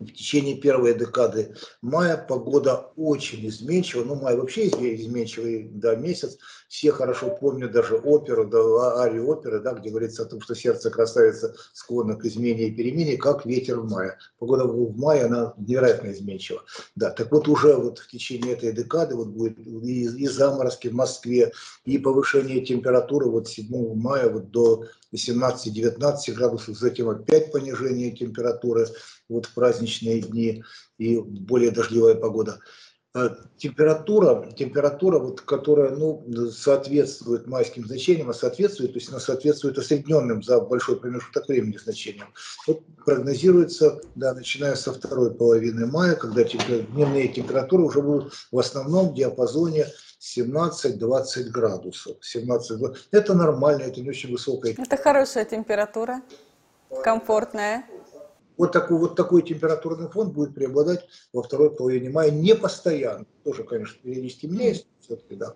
в течение первой декады мая погода очень изменчива. Ну, май вообще изменчивый да, месяц. Все хорошо помнят даже оперу, да, а, арию оперы, да, где говорится о том, что сердце красавица склонно к измене и перемене, как ветер в мае. Погода в мае, она невероятно изменчива. Да, так вот уже вот в течение этой декады вот будет и, и заморозки в Москве, и повышение температуры вот 7 мая вот до 18-19 градусов, затем опять понижение температуры вот в праздничные дни и более дождливая погода. Э, температура, температура, вот, которая ну, соответствует майским значениям, а соответствует, то есть она соответствует осредненным за большой промежуток времени значениям. Вот прогнозируется, да, начиная со второй половины мая, когда дневные температуры уже будут в основном в диапазоне 17-20 градусов. 17 Это нормально, это не очень высокая. Это хорошая температура, комфортная. Вот такой, вот такой температурный фон будет преобладать во второй половине мая не постоянно. Тоже, конечно, периодически меняется, все-таки, да.